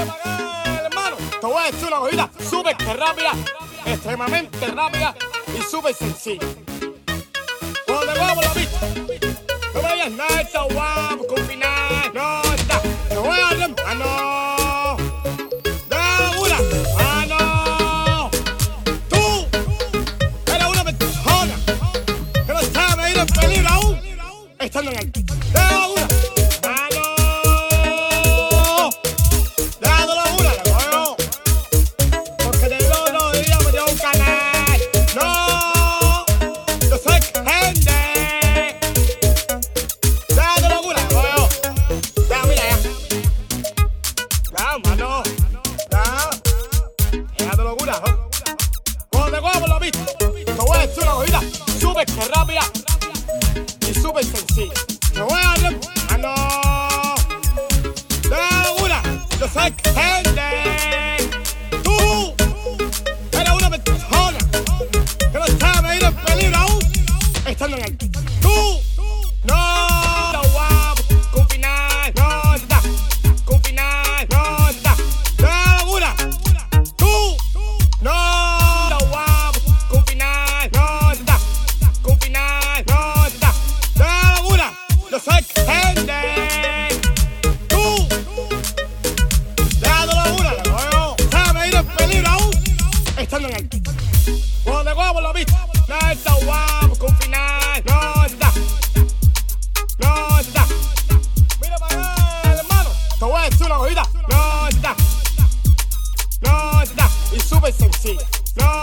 hermano. Te voy a decir una cosita súper rápida, extremadamente rápida y súper sencilla. Cuando te vamos la vista, no me digas nada, está guapo, con final, no está. Te voy a dar que no estando en el. Mano. Ya. Ya te locura, ¿no? Cuando te cojo por la te voy a decir una cosita súper que rápida y súper sencilla. Te voy a dar mano. Da una, yo soy gente. Tú eres una persona que no sabe medir el peligro aún estando en el. lo. No está guapo. No Mira para allá, hermano. Te voy una. No Y súper sencilla. No.